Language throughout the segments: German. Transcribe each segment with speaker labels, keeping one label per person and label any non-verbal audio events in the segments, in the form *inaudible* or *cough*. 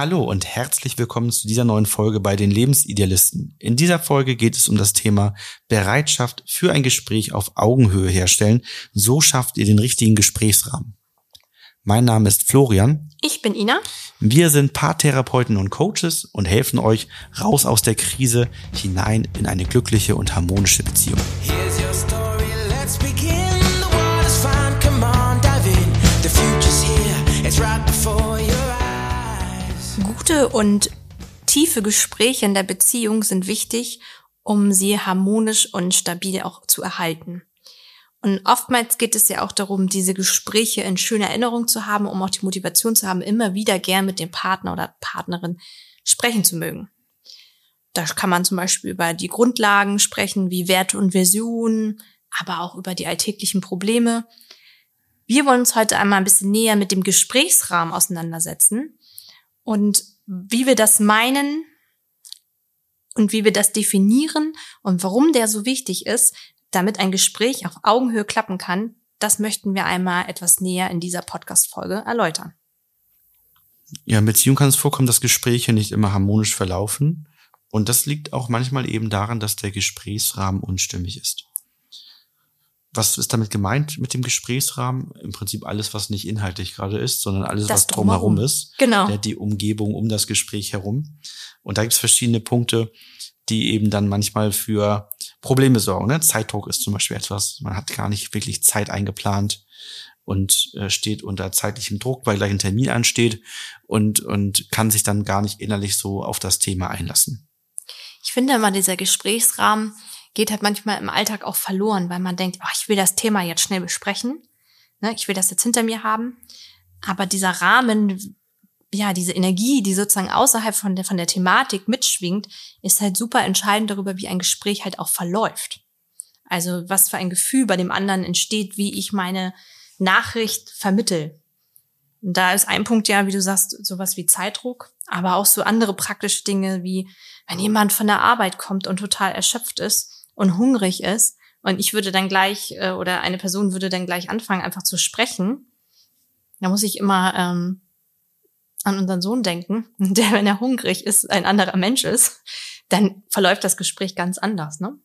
Speaker 1: Hallo und herzlich willkommen zu dieser neuen Folge bei den Lebensidealisten. In dieser Folge geht es um das Thema Bereitschaft für ein Gespräch auf Augenhöhe herstellen. So schafft ihr den richtigen Gesprächsrahmen. Mein Name ist Florian.
Speaker 2: Ich bin Ina.
Speaker 1: Wir sind Paartherapeuten und Coaches und helfen euch raus aus der Krise hinein in eine glückliche und harmonische Beziehung.
Speaker 2: Gute und tiefe Gespräche in der Beziehung sind wichtig, um sie harmonisch und stabil auch zu erhalten. Und oftmals geht es ja auch darum, diese Gespräche in schöner Erinnerung zu haben, um auch die Motivation zu haben, immer wieder gern mit dem Partner oder Partnerin sprechen zu mögen. Da kann man zum Beispiel über die Grundlagen sprechen, wie Werte und Versionen, aber auch über die alltäglichen Probleme. Wir wollen uns heute einmal ein bisschen näher mit dem Gesprächsrahmen auseinandersetzen und wie wir das meinen und wie wir das definieren und warum der so wichtig ist, damit ein Gespräch auf Augenhöhe klappen kann, das möchten wir einmal etwas näher in dieser Podcast-Folge erläutern.
Speaker 1: Ja, in Beziehung kann es vorkommen, dass Gespräche nicht immer harmonisch verlaufen. Und das liegt auch manchmal eben daran, dass der Gesprächsrahmen unstimmig ist. Was ist damit gemeint mit dem Gesprächsrahmen? Im Prinzip alles, was nicht inhaltlich gerade ist, sondern alles, das was drumherum ist.
Speaker 2: Genau.
Speaker 1: Die Umgebung um das Gespräch herum. Und da gibt es verschiedene Punkte, die eben dann manchmal für Probleme sorgen. Ne? Zeitdruck ist zum Beispiel etwas, man hat gar nicht wirklich Zeit eingeplant und äh, steht unter zeitlichem Druck, weil gleich ein Termin ansteht und, und kann sich dann gar nicht innerlich so auf das Thema einlassen.
Speaker 2: Ich finde immer, dieser Gesprächsrahmen geht halt manchmal im Alltag auch verloren, weil man denkt, oh, ich will das Thema jetzt schnell besprechen. Ne, ich will das jetzt hinter mir haben. Aber dieser Rahmen, ja, diese Energie, die sozusagen außerhalb von der, von der Thematik mitschwingt, ist halt super entscheidend darüber, wie ein Gespräch halt auch verläuft. Also was für ein Gefühl bei dem anderen entsteht, wie ich meine Nachricht vermittel. Und da ist ein Punkt ja, wie du sagst, sowas wie Zeitdruck, aber auch so andere praktische Dinge wie, wenn jemand von der Arbeit kommt und total erschöpft ist, und hungrig ist und ich würde dann gleich äh, oder eine Person würde dann gleich anfangen, einfach zu sprechen, da muss ich immer ähm, an unseren Sohn denken, *laughs* der, wenn er hungrig ist, ein anderer Mensch ist, dann verläuft das Gespräch ganz anders, ne?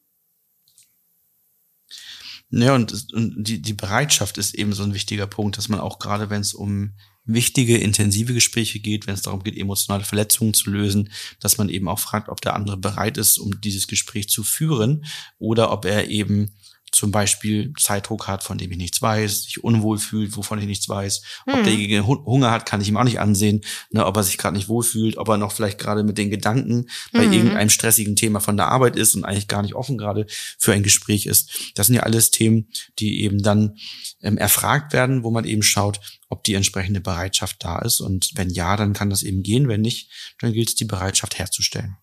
Speaker 1: Ja, und, und die, die Bereitschaft ist eben so ein wichtiger Punkt, dass man auch gerade, wenn es um wichtige, intensive Gespräche geht, wenn es darum geht, emotionale Verletzungen zu lösen, dass man eben auch fragt, ob der andere bereit ist, um dieses Gespräch zu führen oder ob er eben zum Beispiel Zeitdruck hat, von dem ich nichts weiß, sich unwohl fühlt, wovon ich nichts weiß, hm. ob derjenige Hunger hat, kann ich ihm auch nicht ansehen, ne, ob er sich gerade nicht wohlfühlt, ob er noch vielleicht gerade mit den Gedanken bei mhm. irgendeinem stressigen Thema von der Arbeit ist und eigentlich gar nicht offen gerade für ein Gespräch ist. Das sind ja alles Themen, die eben dann ähm, erfragt werden, wo man eben schaut, ob die entsprechende Bereitschaft da ist. Und wenn ja, dann kann das eben gehen. Wenn nicht, dann gilt es, die Bereitschaft herzustellen.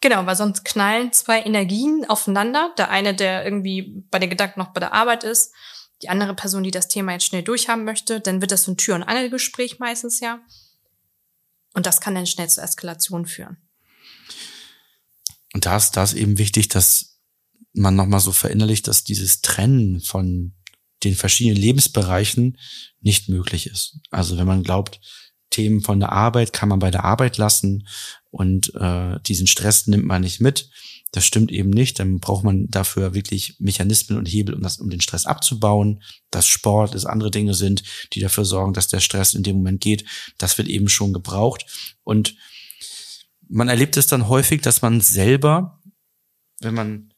Speaker 2: Genau, weil sonst knallen zwei Energien aufeinander. Der eine, der irgendwie bei den Gedanken noch bei der Arbeit ist, die andere Person, die das Thema jetzt schnell durchhaben möchte, dann wird das so ein Tür- und Angelgespräch meistens ja. Und das kann dann schnell zur Eskalation führen.
Speaker 1: Und da ist, da ist eben wichtig, dass man nochmal so verinnerlicht, dass dieses Trennen von den verschiedenen Lebensbereichen nicht möglich ist. Also wenn man glaubt, Themen von der Arbeit kann man bei der Arbeit lassen und äh, diesen Stress nimmt man nicht mit. Das stimmt eben nicht. Dann braucht man dafür wirklich Mechanismen und Hebel, um das, um den Stress abzubauen. Dass Sport, es andere Dinge sind, die dafür sorgen, dass der Stress in dem Moment geht. Das wird eben schon gebraucht. Und man erlebt es dann häufig, dass man selber, wenn man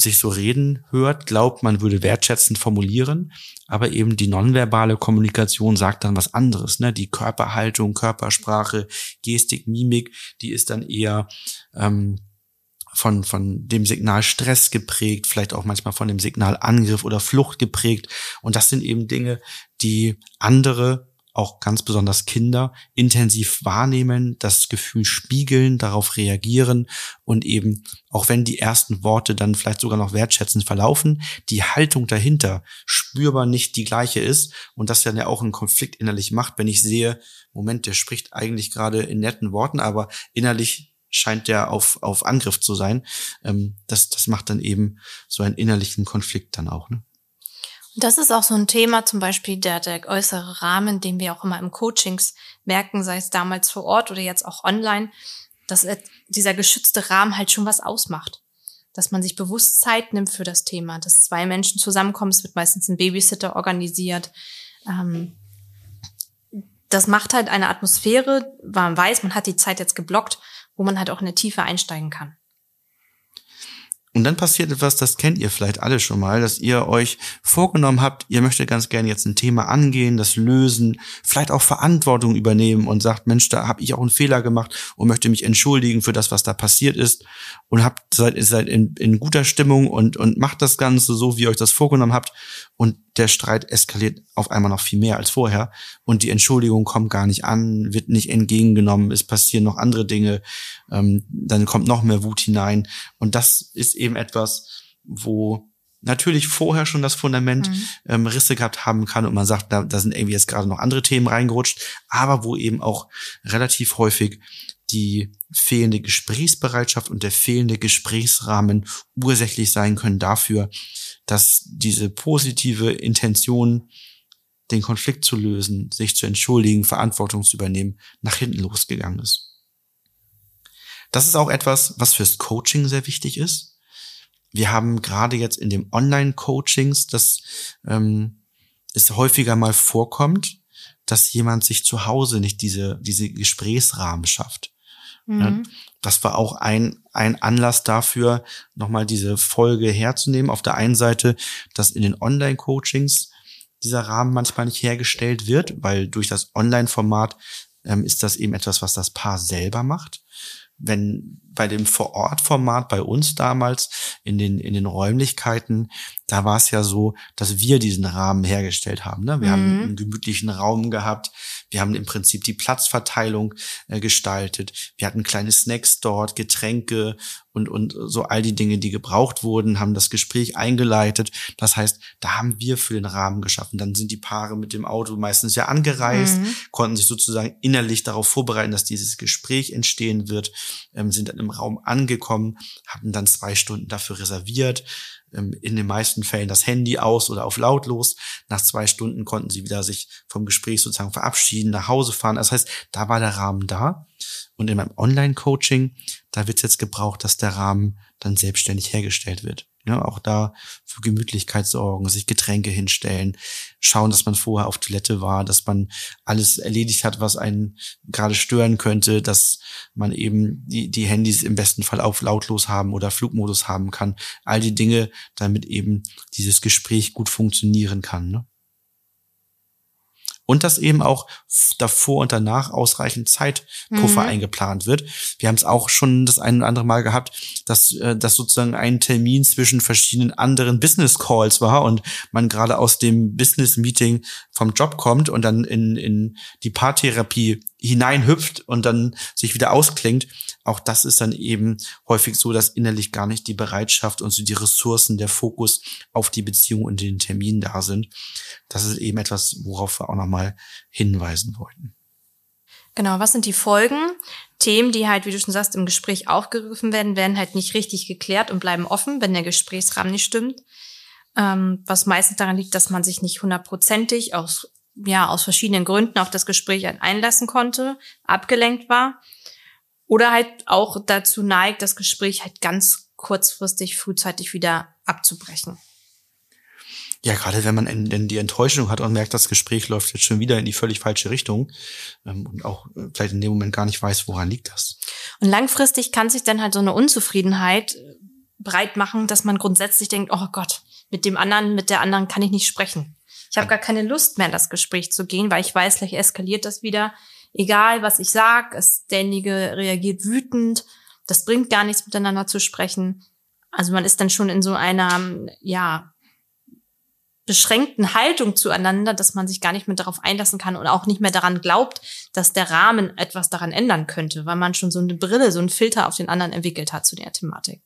Speaker 1: sich so reden hört, glaubt, man würde wertschätzend formulieren, aber eben die nonverbale Kommunikation sagt dann was anderes. Ne? Die Körperhaltung, Körpersprache, Gestik, Mimik, die ist dann eher ähm, von, von dem Signal Stress geprägt, vielleicht auch manchmal von dem Signal Angriff oder Flucht geprägt. Und das sind eben Dinge, die andere auch ganz besonders Kinder intensiv wahrnehmen, das Gefühl spiegeln, darauf reagieren und eben, auch wenn die ersten Worte dann vielleicht sogar noch wertschätzend verlaufen, die Haltung dahinter spürbar nicht die gleiche ist und das dann ja auch einen Konflikt innerlich macht, wenn ich sehe, Moment, der spricht eigentlich gerade in netten Worten, aber innerlich scheint der auf, auf Angriff zu sein. Ähm, das, das macht dann eben so einen innerlichen Konflikt dann auch. Ne?
Speaker 2: Das ist auch so ein Thema, zum Beispiel der, der äußere Rahmen, den wir auch immer im Coachings merken, sei es damals vor Ort oder jetzt auch online, dass dieser geschützte Rahmen halt schon was ausmacht. Dass man sich bewusst Zeit nimmt für das Thema, dass zwei Menschen zusammenkommen, es wird meistens ein Babysitter organisiert. Ähm, das macht halt eine Atmosphäre, weil man weiß, man hat die Zeit jetzt geblockt, wo man halt auch in eine Tiefe einsteigen kann.
Speaker 1: Und dann passiert etwas, das kennt ihr vielleicht alle schon mal, dass ihr euch vorgenommen habt, ihr möchtet ganz gerne jetzt ein Thema angehen, das lösen, vielleicht auch Verantwortung übernehmen und sagt, Mensch, da habe ich auch einen Fehler gemacht und möchte mich entschuldigen für das, was da passiert ist. Und habt seid, seid in, in guter Stimmung und, und macht das Ganze so, wie ihr euch das vorgenommen habt und der Streit eskaliert auf einmal noch viel mehr als vorher und die Entschuldigung kommt gar nicht an, wird nicht entgegengenommen, es passieren noch andere Dinge, ähm, dann kommt noch mehr Wut hinein und das ist eben etwas, wo natürlich vorher schon das Fundament mhm. ähm, Risse gehabt haben kann und man sagt, da, da sind irgendwie jetzt gerade noch andere Themen reingerutscht, aber wo eben auch relativ häufig die fehlende Gesprächsbereitschaft und der fehlende Gesprächsrahmen ursächlich sein können dafür, dass diese positive Intention, den Konflikt zu lösen, sich zu entschuldigen, Verantwortung zu übernehmen, nach hinten losgegangen ist. Das ist auch etwas, was fürs Coaching sehr wichtig ist. Wir haben gerade jetzt in dem Online-Coachings, dass ähm, es häufiger mal vorkommt, dass jemand sich zu Hause nicht diese, diese Gesprächsrahmen schafft. Mhm. Das war auch ein, ein Anlass dafür, nochmal diese Folge herzunehmen. Auf der einen Seite, dass in den Online-Coachings dieser Rahmen manchmal nicht hergestellt wird, weil durch das Online-Format ähm, ist das eben etwas, was das Paar selber macht wenn bei dem Vor-Ort-Format bei uns damals in den, in den Räumlichkeiten, da war es ja so, dass wir diesen Rahmen hergestellt haben. Ne? Wir mhm. haben einen gemütlichen Raum gehabt. Wir haben im Prinzip die Platzverteilung äh, gestaltet. Wir hatten kleine Snacks dort, Getränke und, und so all die Dinge, die gebraucht wurden, haben das Gespräch eingeleitet. Das heißt, da haben wir für den Rahmen geschaffen. Dann sind die Paare mit dem Auto meistens ja angereist, mhm. konnten sich sozusagen innerlich darauf vorbereiten, dass dieses Gespräch entstehen wird, ähm, sind dann im Raum angekommen, hatten dann zwei Stunden dafür reserviert, in den meisten Fällen das Handy aus oder auf lautlos. Nach zwei Stunden konnten sie wieder sich vom Gespräch sozusagen verabschieden, nach Hause fahren. Das heißt, da war der Rahmen da. Und in meinem Online-Coaching, da wird jetzt gebraucht, dass der Rahmen dann selbstständig hergestellt wird. Ja, auch da für Gemütlichkeit sorgen, sich Getränke hinstellen, schauen, dass man vorher auf Toilette war, dass man alles erledigt hat, was einen gerade stören könnte, dass man eben die, die Handys im besten Fall auf lautlos haben oder Flugmodus haben kann. All die Dinge, damit eben dieses Gespräch gut funktionieren kann. Ne? Und dass eben auch davor und danach ausreichend Zeitpuffer mhm. eingeplant wird. Wir haben es auch schon das ein oder andere Mal gehabt, dass äh, das sozusagen ein Termin zwischen verschiedenen anderen Business Calls war und man gerade aus dem Business Meeting vom Job kommt und dann in, in die Paartherapie hineinhüpft und dann sich wieder ausklingt. Auch das ist dann eben häufig so, dass innerlich gar nicht die Bereitschaft und so die Ressourcen, der Fokus auf die Beziehung und den Termin da sind. Das ist eben etwas, worauf wir auch nochmal hinweisen wollten.
Speaker 2: Genau, was sind die Folgen? Themen, die halt, wie du schon sagst, im Gespräch aufgegriffen werden, werden halt nicht richtig geklärt und bleiben offen, wenn der Gesprächsrahmen nicht stimmt. Ähm, was meistens daran liegt, dass man sich nicht hundertprozentig aus ja aus verschiedenen Gründen auf das Gespräch einlassen konnte, abgelenkt war oder halt auch dazu neigt, das Gespräch halt ganz kurzfristig frühzeitig wieder abzubrechen.
Speaker 1: Ja, gerade wenn man in, die Enttäuschung hat und merkt, das Gespräch läuft jetzt schon wieder in die völlig falsche Richtung ähm, und auch äh, vielleicht in dem Moment gar nicht weiß, woran liegt das.
Speaker 2: Und langfristig kann sich dann halt so eine Unzufriedenheit äh, breit machen, dass man grundsätzlich denkt, oh Gott, mit dem anderen, mit der anderen kann ich nicht sprechen. Ich habe gar keine Lust mehr, in das Gespräch zu gehen, weil ich weiß, gleich eskaliert das wieder. Egal, was ich sag, es derjenige reagiert wütend. Das bringt gar nichts, miteinander zu sprechen. Also man ist dann schon in so einer, ja, beschränkten Haltung zueinander, dass man sich gar nicht mehr darauf einlassen kann und auch nicht mehr daran glaubt, dass der Rahmen etwas daran ändern könnte, weil man schon so eine Brille, so einen Filter auf den anderen entwickelt hat zu der Thematik.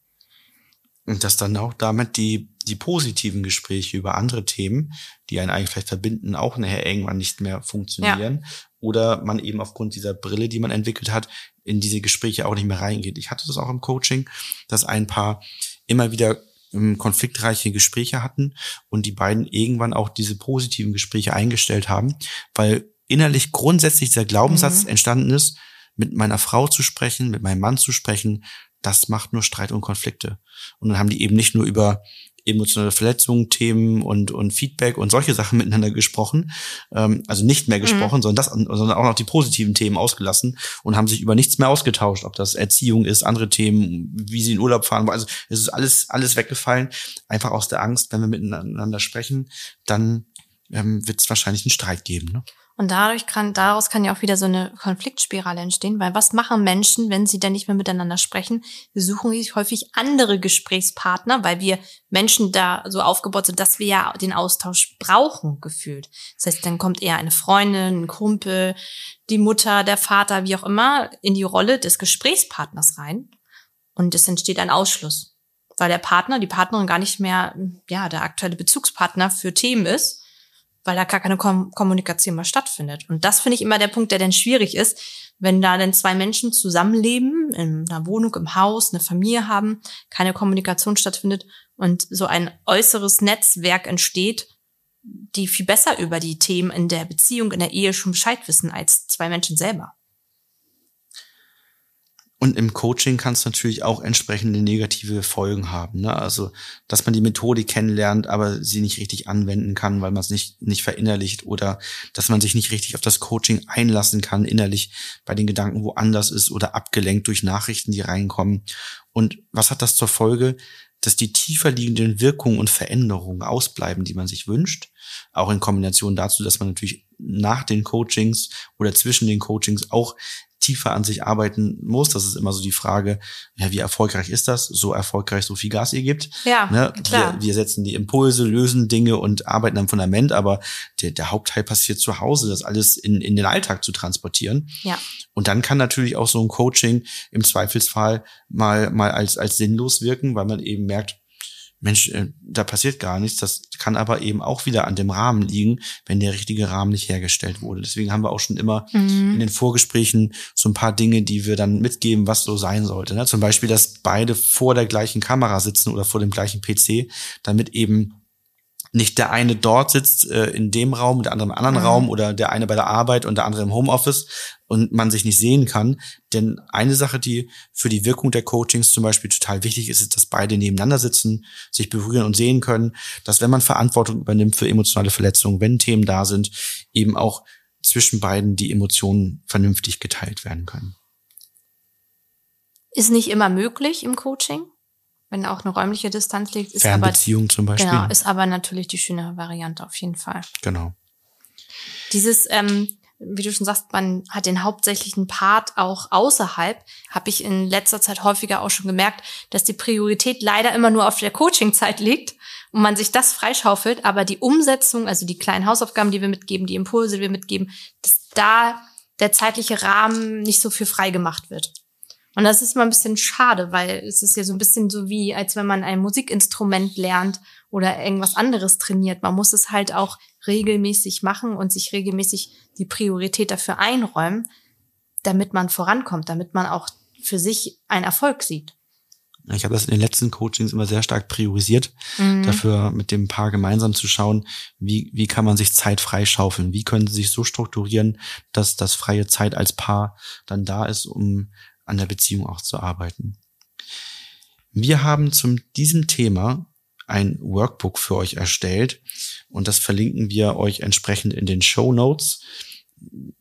Speaker 1: Und dass dann auch damit die die positiven Gespräche über andere Themen, die einen eigentlich vielleicht verbinden, auch nachher irgendwann nicht mehr funktionieren. Ja. Oder man eben aufgrund dieser Brille, die man entwickelt hat, in diese Gespräche auch nicht mehr reingeht. Ich hatte das auch im Coaching, dass ein Paar immer wieder ähm, konfliktreiche Gespräche hatten und die beiden irgendwann auch diese positiven Gespräche eingestellt haben, weil innerlich grundsätzlich dieser Glaubenssatz mhm. entstanden ist, mit meiner Frau zu sprechen, mit meinem Mann zu sprechen, das macht nur Streit und Konflikte. Und dann haben die eben nicht nur über emotionale Verletzungen, Themen und, und Feedback und solche Sachen miteinander gesprochen. Ähm, also nicht mehr mhm. gesprochen, mhm. sondern, das, sondern auch noch die positiven Themen ausgelassen und haben sich über nichts mehr ausgetauscht, ob das Erziehung ist, andere Themen, wie sie in Urlaub fahren. Also es ist alles, alles weggefallen. Einfach aus der Angst, wenn wir miteinander sprechen, dann ähm, wird es wahrscheinlich einen Streit geben. Ne?
Speaker 2: Und dadurch kann, daraus kann ja auch wieder so eine Konfliktspirale entstehen, weil was machen Menschen, wenn sie dann nicht mehr miteinander sprechen? Sie suchen sich häufig andere Gesprächspartner, weil wir Menschen da so aufgebaut sind, dass wir ja den Austausch brauchen, gefühlt. Das heißt, dann kommt eher eine Freundin, ein Kumpel, die Mutter, der Vater, wie auch immer, in die Rolle des Gesprächspartners rein. Und es entsteht ein Ausschluss, weil der Partner, die Partnerin gar nicht mehr, ja, der aktuelle Bezugspartner für Themen ist weil da gar keine Kom Kommunikation mehr stattfindet. Und das finde ich immer der Punkt, der dann schwierig ist, wenn da dann zwei Menschen zusammenleben, in einer Wohnung, im Haus, eine Familie haben, keine Kommunikation stattfindet und so ein äußeres Netzwerk entsteht, die viel besser über die Themen in der Beziehung, in der Ehe schon Bescheid wissen als zwei Menschen selber.
Speaker 1: Und im Coaching kann es natürlich auch entsprechende negative Folgen haben. Ne? Also, dass man die Methode kennenlernt, aber sie nicht richtig anwenden kann, weil man es nicht, nicht verinnerlicht oder dass man sich nicht richtig auf das Coaching einlassen kann, innerlich bei den Gedanken woanders ist oder abgelenkt durch Nachrichten, die reinkommen. Und was hat das zur Folge? Dass die tiefer liegenden Wirkungen und Veränderungen ausbleiben, die man sich wünscht. Auch in Kombination dazu, dass man natürlich nach den Coachings oder zwischen den Coachings auch tiefer an sich arbeiten muss. Das ist immer so die Frage, ja, wie erfolgreich ist das? So erfolgreich, so viel Gas ihr gibt.
Speaker 2: Ja, ne? klar.
Speaker 1: Wir, wir setzen die Impulse, lösen Dinge und arbeiten am Fundament, aber der, der Hauptteil passiert zu Hause, das alles in, in den Alltag zu transportieren.
Speaker 2: Ja.
Speaker 1: Und dann kann natürlich auch so ein Coaching im Zweifelsfall mal, mal als, als sinnlos wirken, weil man eben merkt, Mensch, äh, da passiert gar nichts. Das kann aber eben auch wieder an dem Rahmen liegen, wenn der richtige Rahmen nicht hergestellt wurde. Deswegen haben wir auch schon immer mhm. in den Vorgesprächen so ein paar Dinge, die wir dann mitgeben, was so sein sollte. Ne? Zum Beispiel, dass beide vor der gleichen Kamera sitzen oder vor dem gleichen PC, damit eben nicht der eine dort sitzt äh, in dem Raum, der andere im anderen mhm. Raum oder der eine bei der Arbeit und der andere im Homeoffice und man sich nicht sehen kann. Denn eine Sache, die für die Wirkung der Coachings zum Beispiel total wichtig ist, ist, dass beide nebeneinander sitzen, sich berühren und sehen können, dass wenn man Verantwortung übernimmt für emotionale Verletzungen, wenn Themen da sind, eben auch zwischen beiden die Emotionen vernünftig geteilt werden können.
Speaker 2: Ist nicht immer möglich im Coaching? wenn auch eine räumliche Distanz liegt. Ist
Speaker 1: Fernbeziehung
Speaker 2: aber,
Speaker 1: zum Beispiel.
Speaker 2: Genau, ist aber natürlich die schöne Variante auf jeden Fall.
Speaker 1: Genau.
Speaker 2: Dieses, ähm, wie du schon sagst, man hat den hauptsächlichen Part auch außerhalb, habe ich in letzter Zeit häufiger auch schon gemerkt, dass die Priorität leider immer nur auf der Coachingzeit liegt und man sich das freischaufelt, aber die Umsetzung, also die kleinen Hausaufgaben, die wir mitgeben, die Impulse, die wir mitgeben, dass da der zeitliche Rahmen nicht so viel frei gemacht wird. Und das ist mal ein bisschen schade, weil es ist ja so ein bisschen so wie, als wenn man ein Musikinstrument lernt oder irgendwas anderes trainiert. Man muss es halt auch regelmäßig machen und sich regelmäßig die Priorität dafür einräumen, damit man vorankommt, damit man auch für sich einen Erfolg sieht.
Speaker 1: Ich habe das in den letzten Coachings immer sehr stark priorisiert, mhm. dafür mit dem Paar gemeinsam zu schauen, wie, wie kann man sich Zeit freischaufeln, wie können sie sich so strukturieren, dass das freie Zeit als Paar dann da ist, um an der Beziehung auch zu arbeiten. Wir haben zum diesem Thema ein Workbook für euch erstellt und das verlinken wir euch entsprechend in den Show Notes.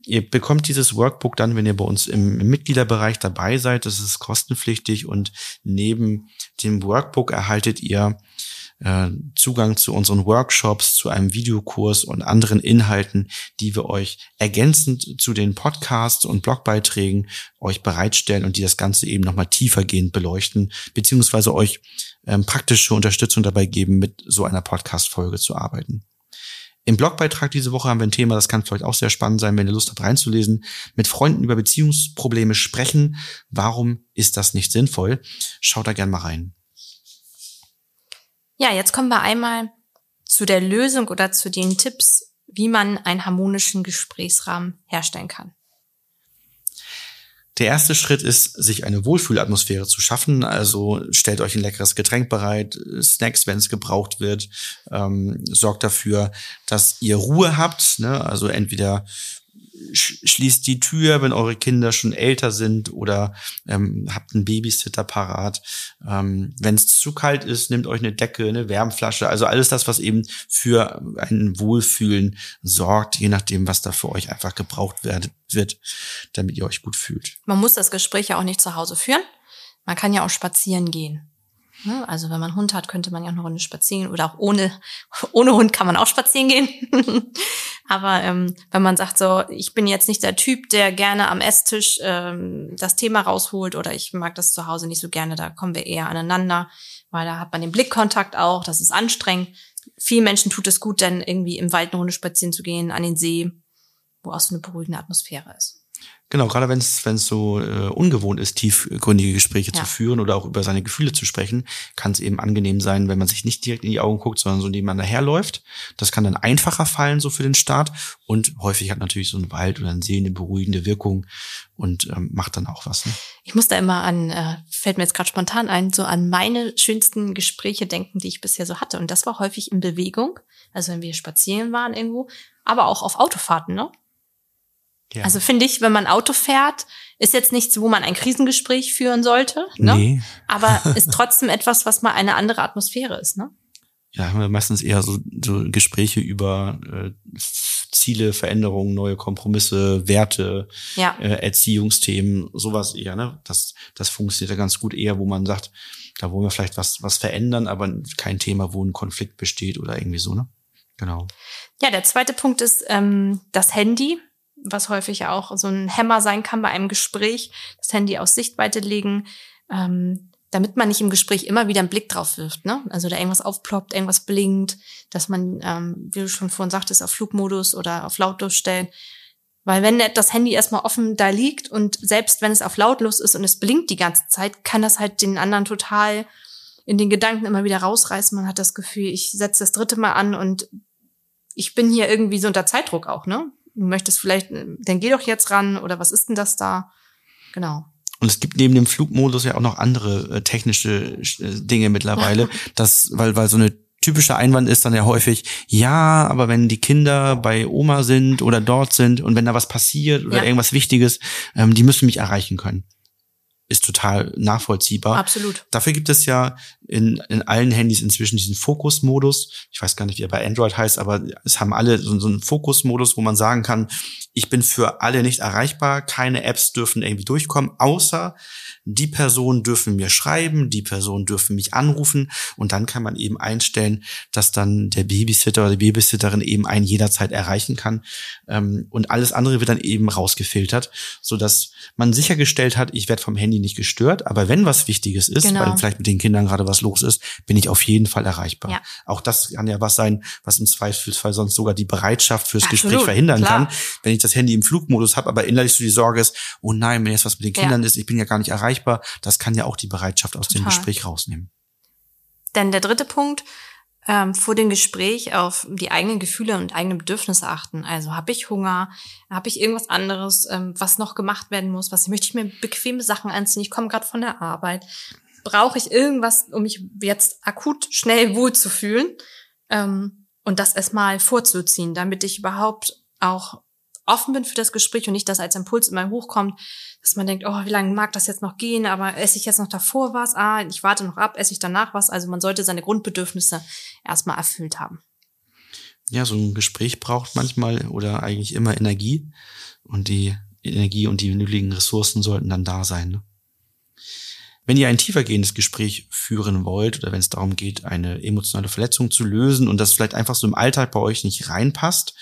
Speaker 1: Ihr bekommt dieses Workbook dann, wenn ihr bei uns im, Mitgliederbereich dabei seid. Das ist kostenpflichtig und neben dem Workbook erhaltet ihr äh, Zugang zu unseren Workshops, zu einem Videokurs und anderen Inhalten, die wir euch ergänzend zu den Podcasts und Blogbeiträgen euch bereitstellen und die das Ganze eben nochmal tiefergehend beleuchten, beziehungsweise euch ähm, praktische Unterstützung dabei geben, mit so einer Podcast-Folge zu arbeiten. Im Blogbeitrag diese Woche haben wir ein Thema, das kann vielleicht auch sehr spannend sein, wenn ihr Lust habt reinzulesen. Mit Freunden über Beziehungsprobleme sprechen. Warum ist das nicht sinnvoll? Schaut da gern mal rein.
Speaker 2: Ja, jetzt kommen wir einmal zu der Lösung oder zu den Tipps, wie man einen harmonischen Gesprächsrahmen herstellen kann.
Speaker 1: Der erste Schritt ist, sich eine Wohlfühlatmosphäre zu schaffen. Also stellt euch ein leckeres Getränk bereit, Snacks, wenn es gebraucht wird. Ähm, sorgt dafür, dass ihr Ruhe habt. Ne? Also entweder schließt die Tür, wenn eure Kinder schon älter sind oder ähm, habt einen Babysitter parat. Ähm, wenn es zu kalt ist, nehmt euch eine Decke, eine Wärmflasche, also alles das, was eben für ein Wohlfühlen sorgt, je nachdem, was da für euch einfach gebraucht wird, wird damit ihr euch gut fühlt.
Speaker 2: Man muss das Gespräch ja auch nicht zu Hause führen. Man kann ja auch spazieren gehen. Ne? Also wenn man einen Hund hat, könnte man ja auch eine Runde spazieren oder auch ohne, *laughs* ohne Hund kann man auch spazieren gehen. *laughs* Aber ähm, wenn man sagt so, ich bin jetzt nicht der Typ, der gerne am Esstisch ähm, das Thema rausholt oder ich mag das zu Hause nicht so gerne, da kommen wir eher aneinander, weil da hat man den Blickkontakt auch, das ist anstrengend. Vielen Menschen tut es gut, dann irgendwie im Wald eine Runde spazieren zu gehen, an den See, wo auch so eine beruhigende Atmosphäre ist.
Speaker 1: Genau, gerade wenn es wenn es so äh, ungewohnt ist, tiefgründige Gespräche ja. zu führen oder auch über seine Gefühle zu sprechen, kann es eben angenehm sein, wenn man sich nicht direkt in die Augen guckt, sondern so nebeneinander herläuft. Das kann dann einfacher fallen so für den Start und häufig hat natürlich so ein Wald oder ein See eine beruhigende Wirkung und ähm, macht dann auch was. Ne?
Speaker 2: Ich muss da immer an, äh, fällt mir jetzt gerade spontan ein, so an meine schönsten Gespräche denken, die ich bisher so hatte und das war häufig in Bewegung, also wenn wir spazieren waren irgendwo, aber auch auf Autofahrten, ne? Ja. Also finde ich, wenn man Auto fährt, ist jetzt nichts, wo man ein Krisengespräch führen sollte. Ne? Nee. Aber *laughs* ist trotzdem etwas, was mal eine andere Atmosphäre ist, ne?
Speaker 1: Ja, haben wir meistens eher so, so Gespräche über äh, Ziele, Veränderungen, neue Kompromisse, Werte, ja. äh, Erziehungsthemen, sowas eher, ne? Das, das funktioniert ja ganz gut eher, wo man sagt, da wollen wir vielleicht was, was verändern, aber kein Thema, wo ein Konflikt besteht oder irgendwie so, ne? Genau.
Speaker 2: Ja, der zweite Punkt ist ähm, das Handy was häufig auch so ein Hämmer sein kann bei einem Gespräch, das Handy aus Sichtweite legen, ähm, damit man nicht im Gespräch immer wieder einen Blick drauf wirft, ne? Also da irgendwas aufploppt, irgendwas blinkt, dass man, ähm, wie du schon vorhin sagtest, auf Flugmodus oder auf lautlos stellt. Weil wenn das Handy erstmal offen da liegt und selbst wenn es auf lautlos ist und es blinkt die ganze Zeit, kann das halt den anderen total in den Gedanken immer wieder rausreißen. Man hat das Gefühl, ich setze das dritte Mal an und ich bin hier irgendwie so unter Zeitdruck auch, ne? Du möchtest vielleicht, dann geh doch jetzt ran oder was ist denn das da? Genau.
Speaker 1: Und es gibt neben dem Flugmodus ja auch noch andere äh, technische äh, Dinge mittlerweile, *laughs* das, weil, weil so eine typische Einwand ist dann ja häufig, ja, aber wenn die Kinder bei Oma sind oder dort sind und wenn da was passiert oder ja. irgendwas Wichtiges, ähm, die müssen mich erreichen können ist total nachvollziehbar.
Speaker 2: Absolut.
Speaker 1: Dafür gibt es ja in, in allen Handys inzwischen diesen Fokusmodus. Ich weiß gar nicht, wie er bei Android heißt, aber es haben alle so, so einen Fokusmodus, wo man sagen kann, ich bin für alle nicht erreichbar, keine Apps dürfen irgendwie durchkommen, außer die Personen dürfen mir schreiben, die Personen dürfen mich anrufen und dann kann man eben einstellen, dass dann der Babysitter oder die Babysitterin eben einen jederzeit erreichen kann ähm, und alles andere wird dann eben rausgefiltert, so dass man sichergestellt hat, ich werde vom Handy nicht gestört, aber wenn was Wichtiges ist, genau. weil vielleicht mit den Kindern gerade was los ist, bin ich auf jeden Fall erreichbar. Ja. Auch das kann ja was sein, was im Zweifelsfall sonst sogar die Bereitschaft fürs Absolut, Gespräch verhindern klar. kann, wenn ich das Handy im Flugmodus habe, aber innerlich so die Sorge ist, oh nein, wenn jetzt was mit den Kindern ja. ist, ich bin ja gar nicht erreichbar. Das kann ja auch die Bereitschaft aus Total. dem Gespräch rausnehmen.
Speaker 2: Denn der dritte Punkt, ähm, vor dem Gespräch auf die eigenen Gefühle und eigene Bedürfnisse achten. Also habe ich Hunger, habe ich irgendwas anderes, ähm, was noch gemacht werden muss, was möchte ich mir bequeme Sachen anziehen, ich komme gerade von der Arbeit, brauche ich irgendwas, um mich jetzt akut schnell wohlzufühlen? Ähm, und das erstmal vorzuziehen, damit ich überhaupt auch offen bin für das Gespräch und nicht, dass als Impuls immer hochkommt, dass man denkt, oh, wie lange mag das jetzt noch gehen, aber esse ich jetzt noch davor was? Ah, ich warte noch ab, esse ich danach was? Also man sollte seine Grundbedürfnisse erstmal erfüllt haben.
Speaker 1: Ja, so ein Gespräch braucht manchmal oder eigentlich immer Energie und die Energie und die nötigen Ressourcen sollten dann da sein. Ne? Wenn ihr ein tiefergehendes Gespräch führen wollt oder wenn es darum geht, eine emotionale Verletzung zu lösen und das vielleicht einfach so im Alltag bei euch nicht reinpasst,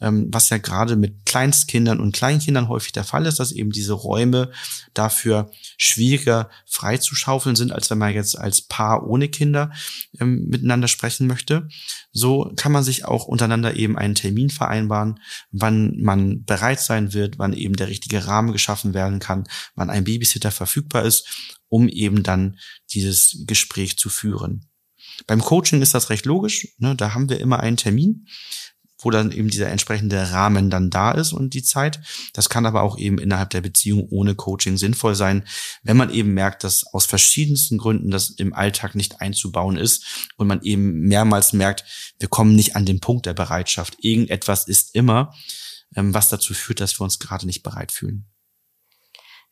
Speaker 1: ähm, was ja gerade mit Kleinstkindern und Kleinkindern häufig der Fall ist, dass eben diese Räume dafür schwieriger freizuschaufeln sind, als wenn man jetzt als Paar ohne Kinder ähm, miteinander sprechen möchte. So kann man sich auch untereinander eben einen Termin vereinbaren, wann man bereit sein wird, wann eben der richtige Rahmen geschaffen werden kann, wann ein Babysitter verfügbar ist um eben dann dieses Gespräch zu führen. Beim Coaching ist das recht logisch. Ne? Da haben wir immer einen Termin, wo dann eben dieser entsprechende Rahmen dann da ist und die Zeit. Das kann aber auch eben innerhalb der Beziehung ohne Coaching sinnvoll sein, wenn man eben merkt, dass aus verschiedensten Gründen das im Alltag nicht einzubauen ist und man eben mehrmals merkt, wir kommen nicht an den Punkt der Bereitschaft. Irgendetwas ist immer, ähm, was dazu führt, dass wir uns gerade nicht bereit fühlen.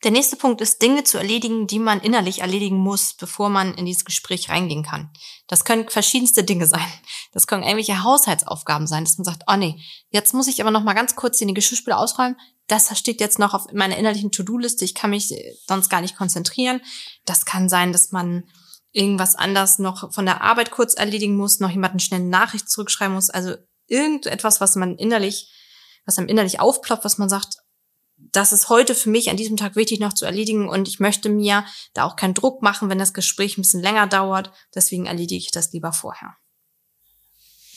Speaker 2: Der nächste Punkt ist, Dinge zu erledigen, die man innerlich erledigen muss, bevor man in dieses Gespräch reingehen kann. Das können verschiedenste Dinge sein. Das können irgendwelche Haushaltsaufgaben sein, dass man sagt, oh nee, jetzt muss ich aber noch mal ganz kurz in die Geschirrspüle ausräumen. Das steht jetzt noch auf meiner innerlichen To-Do-Liste. Ich kann mich sonst gar nicht konzentrieren. Das kann sein, dass man irgendwas anders noch von der Arbeit kurz erledigen muss, noch jemanden schnell eine Nachricht zurückschreiben muss. Also irgendetwas, was man innerlich, was einem innerlich aufploppt, was man sagt, das ist heute für mich an diesem Tag wichtig noch zu erledigen und ich möchte mir da auch keinen Druck machen, wenn das Gespräch ein bisschen länger dauert. Deswegen erledige ich das lieber vorher.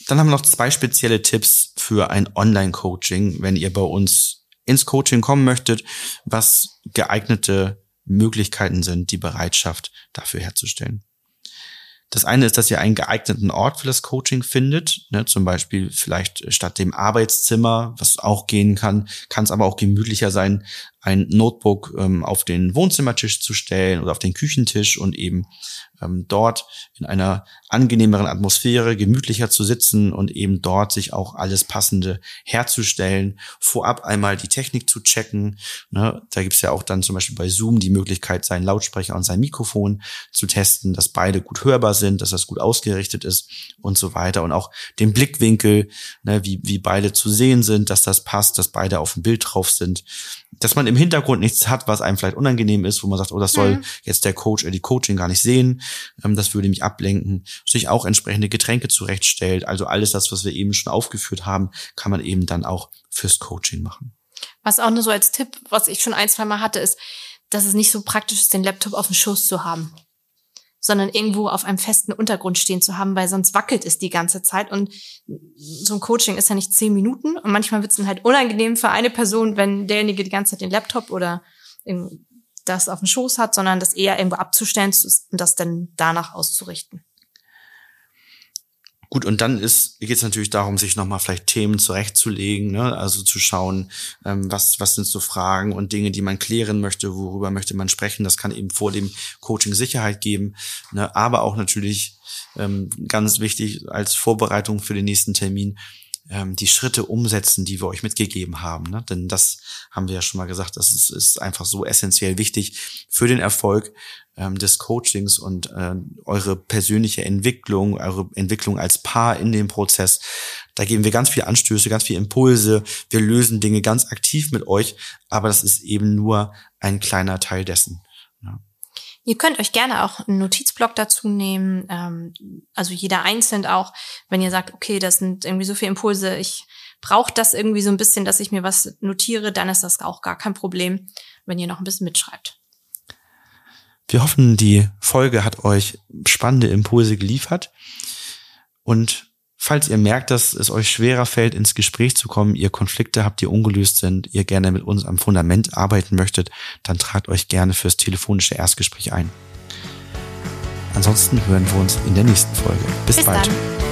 Speaker 1: Dann haben wir noch zwei spezielle Tipps für ein Online-Coaching, wenn ihr bei uns ins Coaching kommen möchtet, was geeignete Möglichkeiten sind, die Bereitschaft dafür herzustellen. Das eine ist, dass ihr einen geeigneten Ort für das Coaching findet, ne, zum Beispiel vielleicht statt dem Arbeitszimmer, was auch gehen kann, kann es aber auch gemütlicher sein, ein Notebook ähm, auf den Wohnzimmertisch zu stellen oder auf den Küchentisch und eben ähm, dort in einer angenehmeren Atmosphäre gemütlicher zu sitzen und eben dort sich auch alles Passende herzustellen, vorab einmal die Technik zu checken. Ne? Da gibt's ja auch dann zum Beispiel bei Zoom die Möglichkeit, seinen Lautsprecher und sein Mikrofon zu testen, dass beide gut hörbar sind, dass das gut ausgerichtet ist und so weiter. Und auch den Blickwinkel, ne, wie, wie beide zu sehen sind, dass das passt, dass beide auf dem Bild drauf sind dass man im Hintergrund nichts hat, was einem vielleicht unangenehm ist, wo man sagt, oh, das soll mhm. jetzt der Coach oder die Coaching gar nicht sehen, ähm, das würde mich ablenken, sich auch entsprechende Getränke zurechtstellt. Also alles das, was wir eben schon aufgeführt haben, kann man eben dann auch fürs Coaching machen.
Speaker 2: Was auch nur so als Tipp, was ich schon ein, zwei Mal hatte, ist, dass es nicht so praktisch ist, den Laptop auf dem Schoß zu haben sondern irgendwo auf einem festen Untergrund stehen zu haben, weil sonst wackelt es die ganze Zeit. Und so ein Coaching ist ja nicht zehn Minuten. Und manchmal wird es dann halt unangenehm für eine Person, wenn derjenige die ganze Zeit den Laptop oder das auf dem Schoß hat, sondern das eher irgendwo abzustellen und das dann danach auszurichten.
Speaker 1: Gut, und dann ist geht es natürlich darum, sich nochmal vielleicht Themen zurechtzulegen, ne? also zu schauen, ähm, was, was sind so Fragen und Dinge, die man klären möchte, worüber möchte man sprechen. Das kann eben vor dem Coaching Sicherheit geben, ne? aber auch natürlich ähm, ganz wichtig als Vorbereitung für den nächsten Termin, ähm, die Schritte umsetzen, die wir euch mitgegeben haben. Ne? Denn das haben wir ja schon mal gesagt, das ist, ist einfach so essentiell wichtig für den Erfolg ähm, des Coachings und äh, eure persönliche Entwicklung, eure Entwicklung als Paar in dem Prozess. Da geben wir ganz viele Anstöße, ganz viele Impulse. Wir lösen Dinge ganz aktiv mit euch, aber das ist eben nur ein kleiner Teil dessen. Ja.
Speaker 2: Ihr könnt euch gerne auch einen Notizblock dazu nehmen, ähm, also jeder einzeln auch, wenn ihr sagt, okay, das sind irgendwie so viele Impulse, ich brauche das irgendwie so ein bisschen, dass ich mir was notiere, dann ist das auch gar kein Problem, wenn ihr noch ein bisschen mitschreibt.
Speaker 1: Wir hoffen, die Folge hat euch spannende Impulse geliefert und Falls ihr merkt, dass es euch schwerer fällt, ins Gespräch zu kommen, ihr Konflikte habt, die ungelöst sind, ihr gerne mit uns am Fundament arbeiten möchtet, dann tragt euch gerne fürs telefonische Erstgespräch ein. Ansonsten hören wir uns in der nächsten Folge. Bis, Bis bald. Dann.